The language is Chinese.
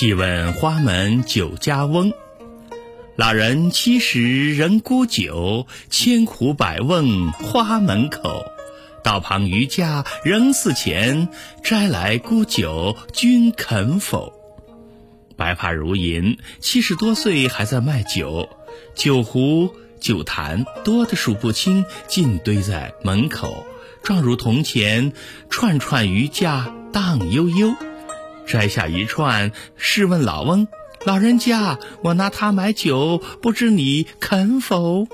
细问花门酒家翁，老人七十仍沽酒，千壶百问花门口。道旁渔家仍似前，摘来沽酒君肯否？白发如银，七十多岁还在卖酒，酒壶酒坛多得数不清，尽堆在门口，状如铜钱，串串鱼架荡悠悠。摘下一串，试问老翁：“老人家，我拿它买酒，不知你肯否？”